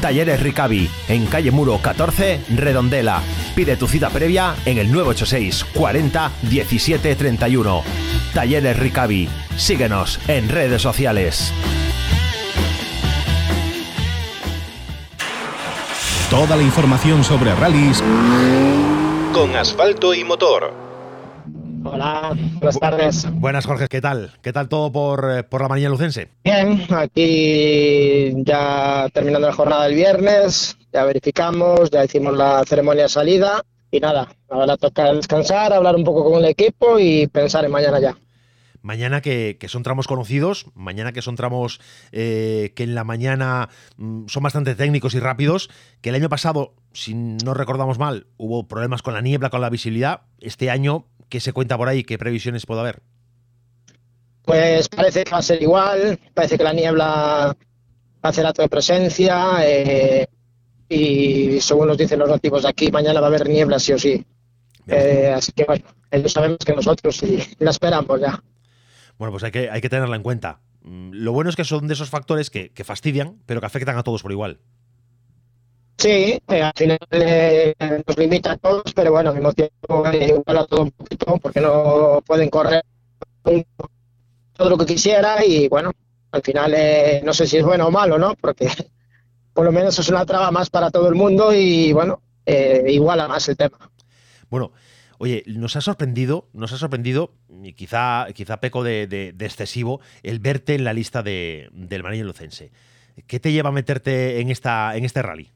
Talleres Ricavi, en calle Muro 14, Redondela. Pide tu cita previa en el 986 40 17 31. Talleres Ricavi. Síguenos en redes sociales. Toda la información sobre rallies con asfalto y motor. Hola, buenas tardes. Buenas, Jorge, ¿qué tal? ¿Qué tal todo por, eh, por la mañana lucense? Bien, aquí ya terminando la jornada del viernes, ya verificamos, ya hicimos la ceremonia de salida y nada, ahora toca descansar, hablar un poco con el equipo y pensar en mañana ya. Mañana que, que, son tramos conocidos, mañana que son tramos eh, que en la mañana mm, son bastante técnicos y rápidos, que el año pasado, si no recordamos mal, hubo problemas con la niebla, con la visibilidad. Este año ¿Qué se cuenta por ahí? ¿Qué previsiones puede haber? Pues parece que va a ser igual, parece que la niebla va a hacer acto de presencia eh, y según nos dicen los nativos de aquí, mañana va a haber niebla sí o sí. Eh, así que bueno, ellos sabemos que nosotros sí la esperamos ya. Bueno, pues hay que, hay que tenerla en cuenta. Mm, lo bueno es que son de esos factores que, que fastidian, pero que afectan a todos por igual. Sí, eh, al final eh, nos limita a todos, pero bueno, al mismo tiempo eh, igual a todo un poquito, porque no pueden correr todo lo que quisiera y bueno, al final no sé si es bueno o malo, ¿no? Porque por lo menos es una traba más para todo el mundo y bueno, iguala más el tema. Bueno, Oye, nos ha sorprendido, nos ha sorprendido, y quizá, quizá peco de, excesivo, el verte en la lista de, del Marino Lucense. ¿Qué te lleva a meterte en, esta, en este rally?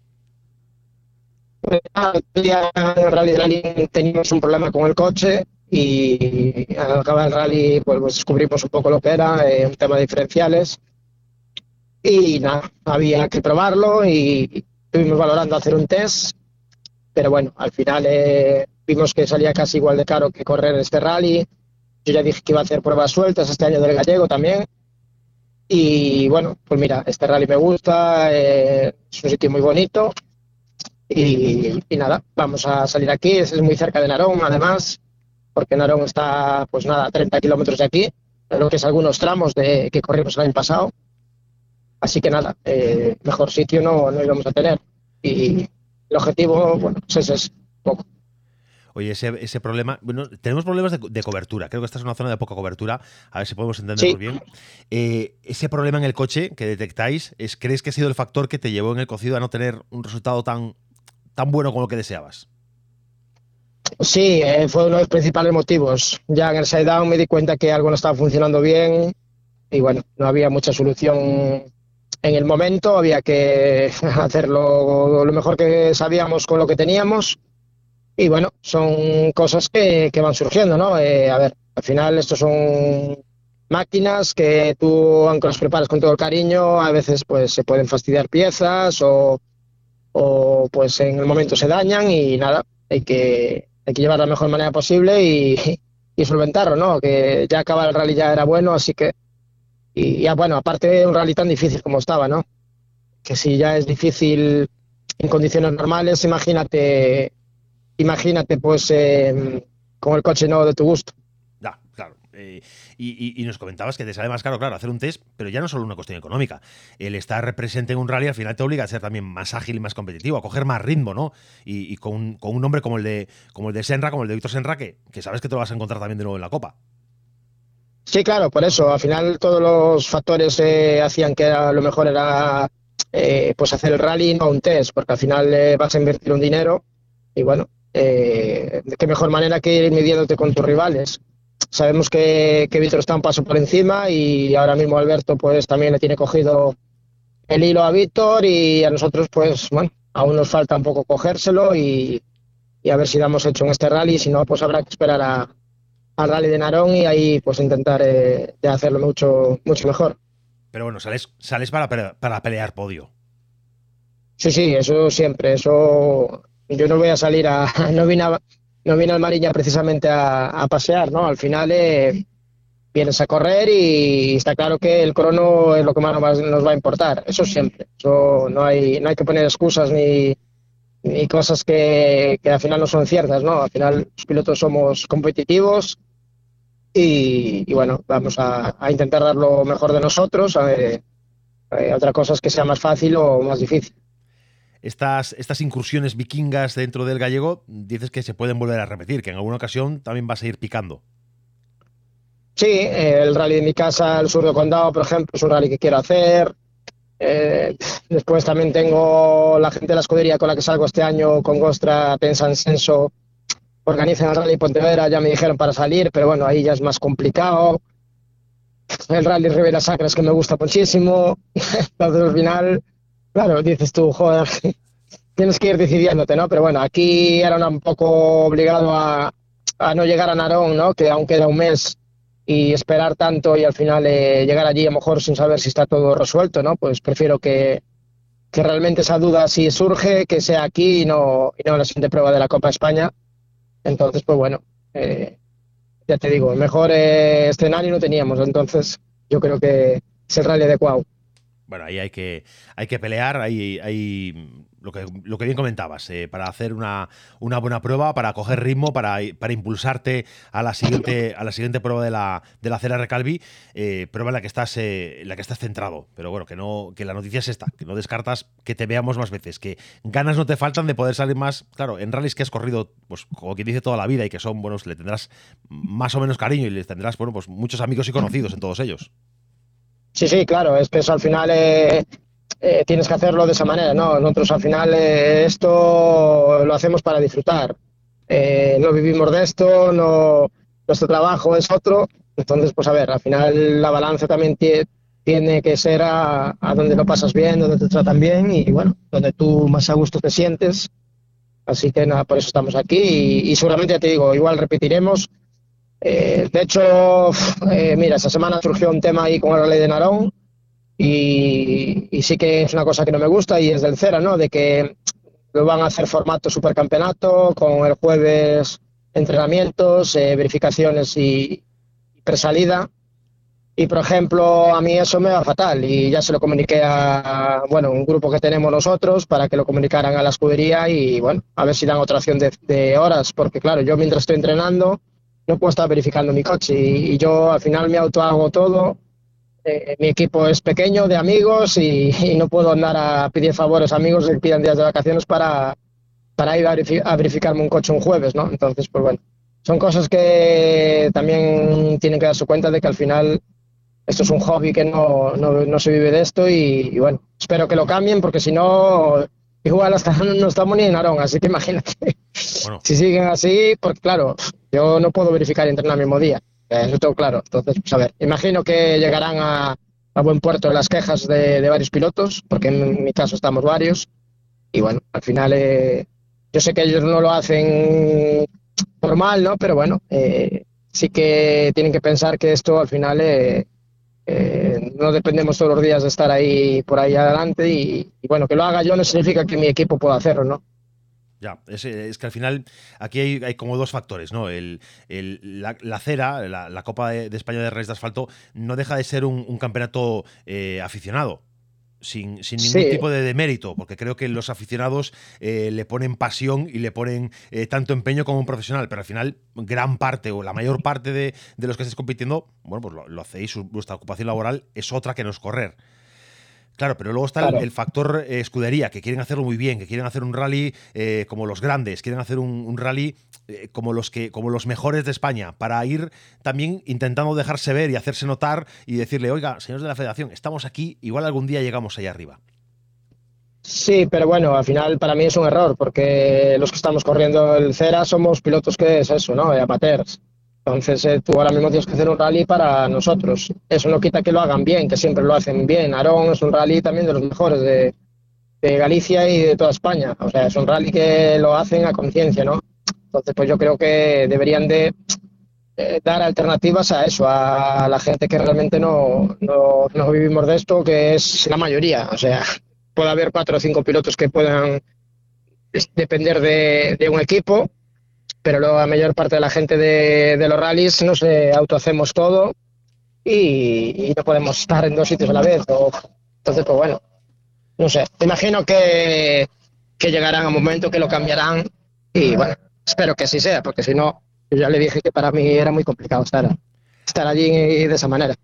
En Rally Rally teníamos un problema con el coche y al acabar el rally pues, pues, descubrimos un poco lo que era, eh, un tema de diferenciales y nada, había que probarlo y estuvimos valorando hacer un test, pero bueno, al final eh, vimos que salía casi igual de caro que correr este rally. Yo ya dije que iba a hacer pruebas sueltas este año del gallego también. Y bueno, pues mira, este rally me gusta, eh, es un sitio muy bonito y, nada, vamos a salir aquí, es muy cerca de Narón además, porque Narón está pues nada, a 30 kilómetros de aquí, lo que es algunos tramos de que corrimos el año pasado. Así que nada, eh, mejor sitio no, no íbamos a tener. Y el objetivo, bueno, pues ese es poco. Oye, ese, ese problema. Bueno, tenemos problemas de, cobertura. Creo que esta es una zona de poca cobertura. A ver si podemos entenderlo bien. Eh, ese problema en el coche que detectáis, es, ¿crees que ha sido el factor que te llevó en el cocido a no tener un resultado tan tan bueno como lo que deseabas. Sí, eh, fue uno de los principales motivos. Ya en el side down me di cuenta que algo no estaba funcionando bien y bueno, no había mucha solución en el momento, había que hacerlo lo mejor que sabíamos con lo que teníamos y bueno, son cosas que, van surgiendo, ¿no? Eh, a ver, al final estos son máquinas que tú, aunque las preparas con todo el cariño, a veces pues se pueden fastidiar piezas o o pues en el momento se dañan y nada, hay que, hay que llevar la mejor manera posible y, solventarlo, ¿no? Que ya acabar el rally ya era bueno, así que, y ya bueno, aparte de un rally tan difícil como estaba, ¿no? Que si ya es difícil en condiciones normales, imagínate, imagínate pues eh, con el coche no de tu gusto. Eh, y, nos comentabas que te sale más caro, claro, hacer un test, pero ya no solo una cuestión económica. El estar presente en un rally al final te obliga a ser también más ágil y más competitivo, a coger más ritmo, ¿no? Y, con, un nombre como el de como el de Senra, como el de Víctor Senra, que, sabes que te lo vas a encontrar también de nuevo en la Copa. Sí, claro, por eso. Al final todos los factores eh, hacían que lo mejor era eh, pues hacer el rally, no un test, porque al final vas a invertir un dinero y bueno, de qué mejor manera que ir midiéndote con tus rivales. Sabemos que, que Víctor está un paso por encima y ahora mismo Alberto pues también le tiene cogido el hilo a Víctor y a nosotros, pues bueno, aún nos falta un poco cogérselo y, a ver si damos hecho en este rally. Si no, pues habrá que esperar a, al rally de Narón y ahí pues intentar eh, de hacerlo mucho, mucho mejor. Pero bueno, sales, sales para, para pelear podio. Sí, sí, eso siempre. Eso yo no voy a salir a. No vine, no vine al Mariña precisamente a, pasear, ¿no? Al final eh, vienes a correr y está claro que el crono es lo que más nos va a importar. Eso siempre. Eso no hay, no hay que poner excusas ni, ni cosas que, que al final no son ciertas, ¿no? Al final los pilotos somos competitivos y, bueno, vamos a, intentar dar lo mejor de nosotros. Eh, otra cosa es que sea más fácil o más difícil. Estas, estas incursiones vikingas dentro del gallego, dices que se pueden volver a repetir, que en alguna ocasión también vas a ir picando. Sí, eh, el rally de mi casa, el sur de Condado, por ejemplo, es un rally que quiero hacer. Eh, después también tengo la gente de la escudería con la que salgo este año, con Gostra, Pensan Senso, organizan el Rally Pontevedra, ya me dijeron para salir, pero bueno, ahí ya es más complicado. El Rally Rivera Sacra que me gusta muchísimo. Entonces al final, claro, dices tú, joder, tienes que ir decidiéndote, ¿no? Pero bueno, aquí era un poco obligado a, a no llegar a Narón, ¿no? Que aún queda un mes y esperar tanto y al final eh, llegar allí a lo mejor sin saber si está todo resuelto, ¿no? Pues prefiero que, que realmente esa duda si surge, que sea aquí y no, y no en la siguiente prueba de la Copa España, entonces, pues bueno, eh, ya te digo, el mejor eh, escenario no teníamos, entonces yo creo que es el rally adecuado. Bueno, ahí hay que, hay que pelear, hay, hay lo que, lo que bien comentabas, eh, para hacer una, una, buena prueba, para coger ritmo, para, para impulsarte a la siguiente, a la siguiente prueba de la, de la CERA Recalvi, eh, prueba en la que estás, en la que estás centrado. Pero bueno, que no, que la noticia es esta, que no descartas que te veamos más veces, que ganas no te faltan de poder salir más, claro, en rallies que has corrido, pues como quien dice toda la vida y que son buenos, le tendrás más o menos cariño y les tendrás, bueno, pues muchos amigos y conocidos en todos ellos. Sí, sí, claro, es que eso al final eh, eh, tienes que hacerlo de esa manera, ¿no? Nosotros al final eh, esto lo hacemos para disfrutar. no vivimos de esto, no, nuestro trabajo es otro. Entonces, pues a ver, al final la balanza también tiene que ser a, donde lo pasas bien, donde te tratan bien y bueno, donde tú más a gusto te sientes. Así que nada, por eso estamos aquí y, y seguramente ya te digo, igual repetiremos eh, de hecho, eh, mira, esta semana surgió un tema ahí con la ley de Narón y, sí que es una cosa que no me gusta y es del CERA, ¿no? De que lo van a hacer formato supercampeonato con el jueves entrenamientos, eh, verificaciones y presalida. Y por ejemplo, a mí eso me va fatal y ya se lo comuniqué a bueno, un grupo que tenemos nosotros para que lo comunicaran a la escudería y bueno, a ver si dan otra opción de, de horas, porque claro, yo mientras estoy entrenando no puedo estar verificando mi coche y, yo al final me auto hago todo. Eh, mi equipo es pequeño, de amigos, y, no puedo andar a pedir favores a amigos que pidan días de vacaciones para, para ir a, verificarme un coche un jueves, ¿no? Entonces, pues bueno, son cosas que también tienen que darse cuenta de que al final esto es un hobby que no, no, no se vive de esto y, y, bueno, espero que lo cambien porque si no igual hasta no estamos ni en Arón, así que imagínate. Si siguen así, pues claro, yo no puedo verificar y entrenar el mismo día, eso tengo claro. Entonces, pues a ver, imagino que llegarán a, buen puerto las quejas de, varios pilotos, porque en mi caso estamos varios, y bueno, al final eh, yo sé que ellos no lo hacen normal, ¿no? Pero bueno, eh, sí que tienen que pensar que esto al final eh, eh, no dependemos todos los días de estar ahí por ahí adelante y, bueno, que lo haga yo no significa que mi equipo pueda hacerlo, ¿no? Ya, es, que al final aquí hay, como dos factores, ¿no? El, la, cera, la, Copa de, España de Reyes de Asfalto, no deja de ser un, campeonato eh, aficionado sin, ningún tipo de demérito, porque creo que los aficionados eh, le ponen pasión y le ponen eh, tanto empeño como un profesional, pero al final gran parte o la mayor parte de, los que estáis compitiendo, bueno, pues lo, hacéis, vuestra ocupación laboral es otra que no es correr. Claro, pero luego está el, factor eh, escudería, que quieren hacerlo muy bien, que quieren hacer un rally eh, como los grandes, quieren hacer un, rally eh, como, los que, como los mejores de España, para ir también intentando dejarse ver y hacerse notar y decirle, oiga, señores de la federación, estamos aquí, igual algún día llegamos allá arriba. Sí, pero bueno, al final para mí es un error, porque los que estamos corriendo el CERA somos pilotos que es eso, ¿no? Amateurs. Entonces eh, tú ahora mismo tienes que hacer un rally para nosotros. Eso no quita que lo hagan bien, que siempre lo hacen bien. Arón es un rally también de los mejores de, Galicia y de toda España. O sea, es un rally que lo hacen a conciencia, ¿no? Entonces, pues yo creo que deberían de eh, dar alternativas a eso, a la gente que realmente no, no, no, vivimos de esto, que es la mayoría. O sea, puede haber cuatro o cinco pilotos que puedan depender de, de un equipo, pero luego la mayor parte de la gente de, los rallies no se autohacemos todo y, no podemos estar en dos sitios a la vez. Entonces, pues bueno, no sé, imagino que, que llegarán a un momento que lo cambiarán y bueno, espero que así sea, porque si no, ya le dije que para mí era muy complicado estar, estar allí de esa manera.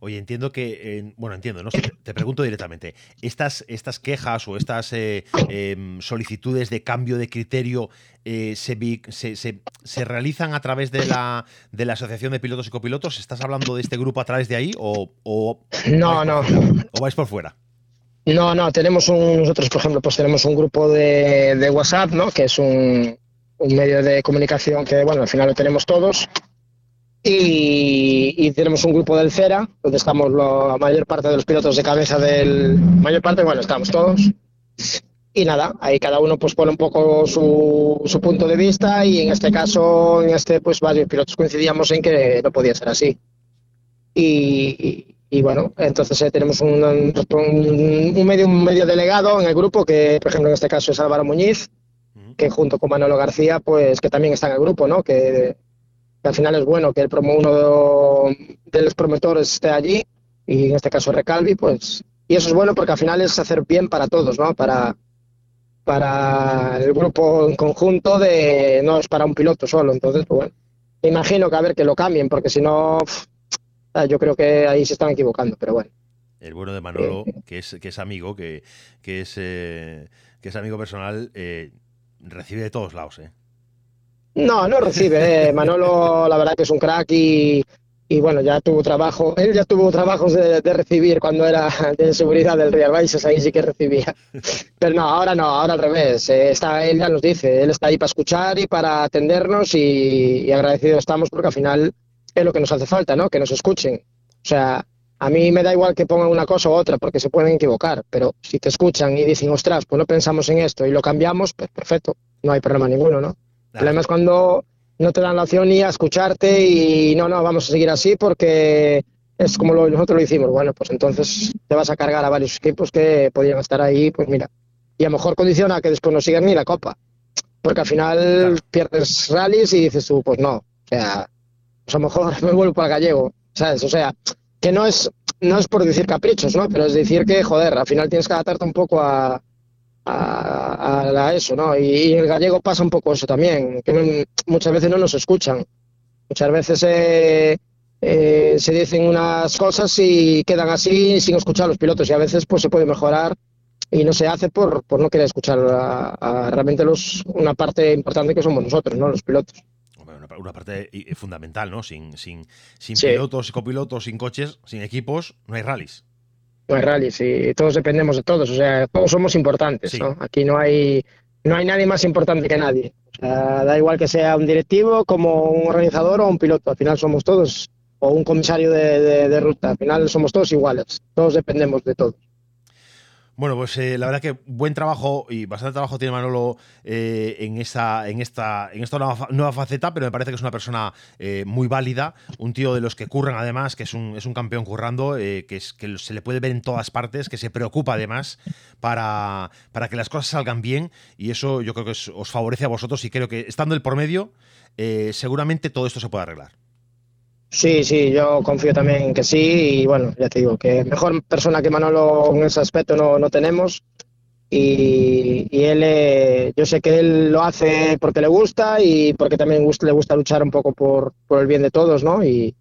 Oye, entiendo que, eh, bueno, entiendo, ¿no? Te pregunto directamente, ¿estas, estas quejas o estas eh, eh, solicitudes de cambio de criterio eh, se, se, se, se, realizan a través de la, de la Asociación de Pilotos y Copilotos? ¿Estás hablando de este grupo a través de ahí o, o no, no. ¿O vais por fuera? No, no, tenemos un, nosotros, por ejemplo, pues tenemos un grupo de, de WhatsApp, ¿no? Que es un, un medio de comunicación que, bueno, al final lo tenemos todos. Y, y, tenemos un grupo del CERA, donde estamos la mayor parte de los pilotos de cabeza del... Mayor parte, bueno, estamos todos. Y nada, ahí cada uno pues pone un poco su, su punto de vista y en este caso, en este, pues varios pilotos coincidíamos en que no podía ser así. Y, y, y bueno, entonces eh, tenemos un, un, un, medio, un medio delegado en el grupo, que por ejemplo en este caso es Álvaro Muñiz, que junto con Manolo García, pues que también está en el grupo, ¿no? Que, que al final es bueno que el promo uno de los promotores esté allí y en este caso Recalvi, pues y eso es bueno porque al final es hacer bien para todos, ¿no? Para para el grupo en conjunto de no es para un piloto solo, entonces pues bueno, me imagino que a ver que lo cambien porque si no yo creo que ahí se están equivocando, pero bueno. El bueno de Manolo, eh, que es que es amigo, que, que es eh, que es amigo personal, eh, recibe de todos lados, ¿eh? No, no recibe. Eh. Manolo, la verdad que es un crack y, y, bueno, ya tuvo trabajo. Él ya tuvo trabajos de, de, recibir cuando era de seguridad del Real Baixas, ahí sí que recibía. Pero no, ahora no, ahora al revés. Eh, está, él ya nos dice, él está ahí para escuchar y para atendernos y, y agradecidos estamos porque al final es lo que nos hace falta, ¿no? Que nos escuchen. O sea, a mí me da igual que pongan una cosa u otra porque se pueden equivocar, pero si te escuchan y dicen, ostras, pues no pensamos en esto y lo cambiamos, pues perfecto, no hay problema ninguno, ¿no? El problema es cuando no te dan la opción ni a escucharte y no, no, vamos a seguir así porque es como lo, nosotros lo hicimos. Bueno, pues entonces te vas a cargar a varios equipos que podían estar ahí, pues mira, y a lo mejor condiciona que después no sigan ni la copa, porque al final claro. pierdes rallies y dices tú, pues no, o sea, pues a lo mejor me vuelvo para gallego, ¿sabes? O sea, que no es, no es por decir caprichos, ¿no? Pero es decir que, joder, al final tienes que adaptarte un poco a, a, a eso, ¿no? Y, y, el gallego pasa un poco eso también, que no, muchas veces no nos escuchan. Muchas veces eh, eh, se dicen unas cosas y quedan así sin escuchar a los pilotos y a veces pues se puede mejorar y no se hace por, por no querer escuchar a, a realmente los, una parte importante que somos nosotros, ¿no? Los pilotos una parte fundamental, ¿no? Sin, sin, sin sí. pilotos, copilotos, sin coches, sin equipos, no hay rallies. Hay rallies y todos dependemos de todos, o sea, todos somos importantes, sí. ¿no? Aquí no hay, no hay nadie más importante que nadie. O sea, da igual que sea un directivo, como un organizador o un piloto, al final somos todos, o un comisario de, de, de ruta, al final somos todos iguales, todos dependemos de todos. Bueno, pues eh, la verdad que buen trabajo y bastante trabajo tiene Manolo eh, en, esa, en, esta, en esta nueva, faceta, pero me parece que es una persona eh, muy válida, un tío de los que curran además, que es un, es un campeón currando, eh, que, es, que se le puede ver en todas partes, que se preocupa además para, para que las cosas salgan bien y eso yo creo que os, os favorece a vosotros y creo que estando el por medio, eh, seguramente todo esto se puede arreglar. Sí, sí, yo confío también que sí y bueno, ya te digo, que mejor persona que Manolo en ese aspecto no, no tenemos y, y él, eh, yo sé que él lo hace porque le gusta y porque también gusta, le gusta luchar un poco por, por el bien de todos, ¿no? Y,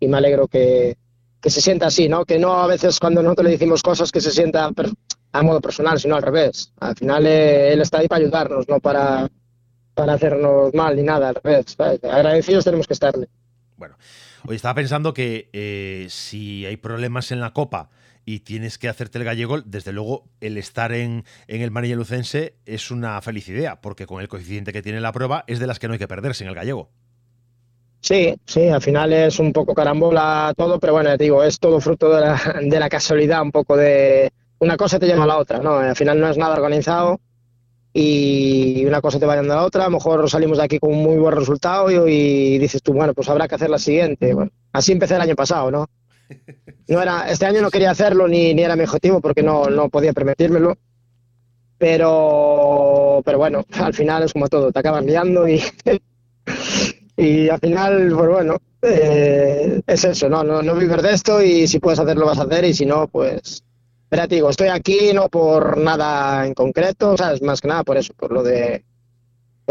y me alegro que, que, se sienta así, ¿no? Que no a veces cuando nosotros le decimos cosas que se sienta a modo personal, sino al revés. Al final eh, él está ahí para ayudarnos, no para, para hacernos mal ni nada, al revés. Agradecidos tenemos que estarle. Bueno, hoy estaba pensando que eh, si hay problemas en la Copa y tienes que hacerte el gallego, desde luego el estar en, en el Manilla Lucense es una feliz idea, porque con el coeficiente que tiene la prueba es de las que no hay que perderse en el gallego. Sí, sí, al final es un poco carambola todo, pero bueno, digo, es todo fruto de la, de la casualidad, un poco de una cosa te lleva a la otra, ¿no? Al final no es nada organizado y una cosa te va dando a la otra, a lo mejor salimos de aquí con un muy buen resultado y, y dices tú, bueno, pues habrá que hacer la siguiente. Bueno, así empecé el año pasado, ¿no? No era, este año no quería hacerlo ni, ni era mi objetivo porque no, no podía permitírmelo. Pero, pero bueno, al final es como todo, te acabas liando y, y al final, pues bueno, eh, es eso, ¿no? ¿no? No vivir de esto y si puedes hacerlo vas a hacer y si no, pues... Pero digo, estoy aquí no por nada en concreto, ¿sabes? Más que nada por eso, por lo de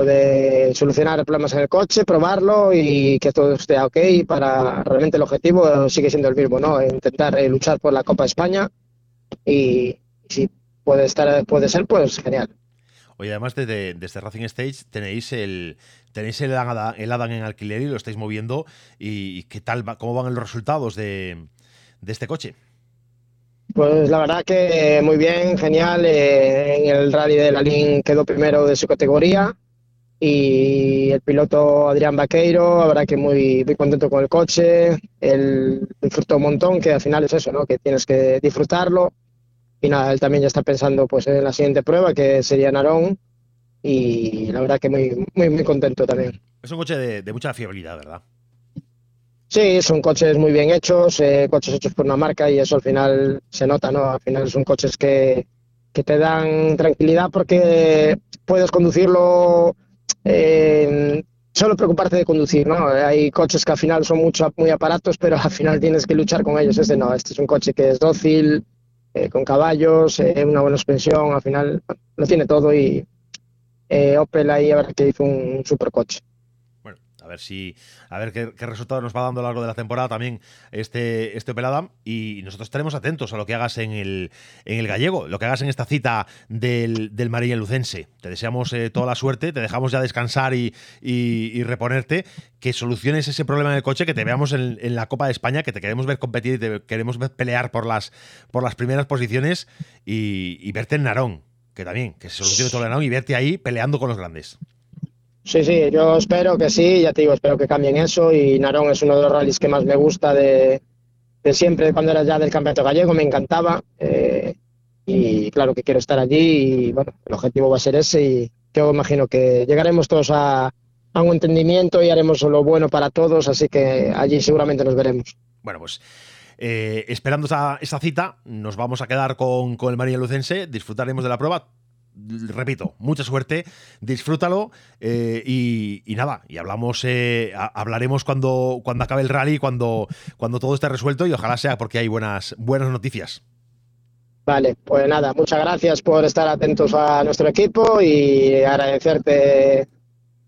de solucionar problemas en el coche, probarlo y que todo esté ok para realmente el objetivo sigue siendo el mismo, ¿no? Intentar eh, luchar por la Copa de España y si puede estar puede ser pues genial. Oye, además desde, desde Racing Stage tenéis el tenéis el Adam, el Adam en alquiler y lo estáis moviendo y, qué tal cómo van los resultados de, de este coche. Pues la verdad que muy bien, genial. Eh, en el rally de la LIN quedó primero de su categoría y el piloto Adrián Vaqueiro, habrá que muy, muy contento con el coche, él disfrutó un montón, que al final es eso, ¿no? que tienes que disfrutarlo y nada, él también ya está pensando pues en la siguiente prueba que sería Narón y la verdad que muy, muy, muy contento también. Es un coche de, mucha fiabilidad, ¿verdad? Sí, son coches muy bien hechos, eh, coches hechos por una marca y eso al final se nota, ¿no? Al final son coches que, que te dan tranquilidad porque puedes conducirlo eh, solo preocuparte de conducir, ¿no? Hay coches que al final son mucho, muy aparatos, pero al final tienes que luchar con ellos. Este no, este es un coche que es dócil, eh, con caballos, eh, una buena suspensión, al final lo tiene todo y eh, Opel ahí a ver que hizo un supercoche a ver si a ver qué, resultado nos va dando a lo largo de la temporada también este, este y nosotros estaremos atentos a lo que hagas en el, en el gallego, lo que hagas en esta cita del, del María Lucense. Te deseamos eh, toda la suerte, te dejamos ya descansar y, y, reponerte, que soluciones ese problema en el coche, que te veamos en, la Copa de España, que te queremos ver competir y te queremos ver pelear por las, por las primeras posiciones y, y verte en Narón, que también, que se solucione todo el Narón y verte ahí peleando con los grandes. Sí, sí, yo espero que sí, ya te digo, espero que cambien eso y Narón es uno de los rallies que más me gusta de, de siempre, cuando era ya del Campeonato Gallego, me encantaba eh, y claro que quiero estar allí y bueno, el objetivo va a ser ese y yo imagino que llegaremos todos a, un entendimiento y haremos lo bueno para todos, así que allí seguramente nos veremos. Bueno, pues eh, esperando esa, esa, cita, nos vamos a quedar con, con el María Lucense, disfrutaremos de la prueba repito, mucha suerte, disfrútalo eh, y, nada, y hablamos, eh, hablaremos cuando, cuando acabe el rally, cuando, cuando todo esté resuelto y ojalá sea porque hay buenas, buenas noticias. Vale, pues nada, muchas gracias por estar atentos a nuestro equipo y agradecerte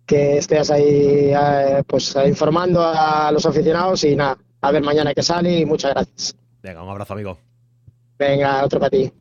que estés ahí eh, pues informando a los aficionados y nada, a ver mañana que sale y muchas gracias. Venga, un abrazo amigo. Venga, otro para ti.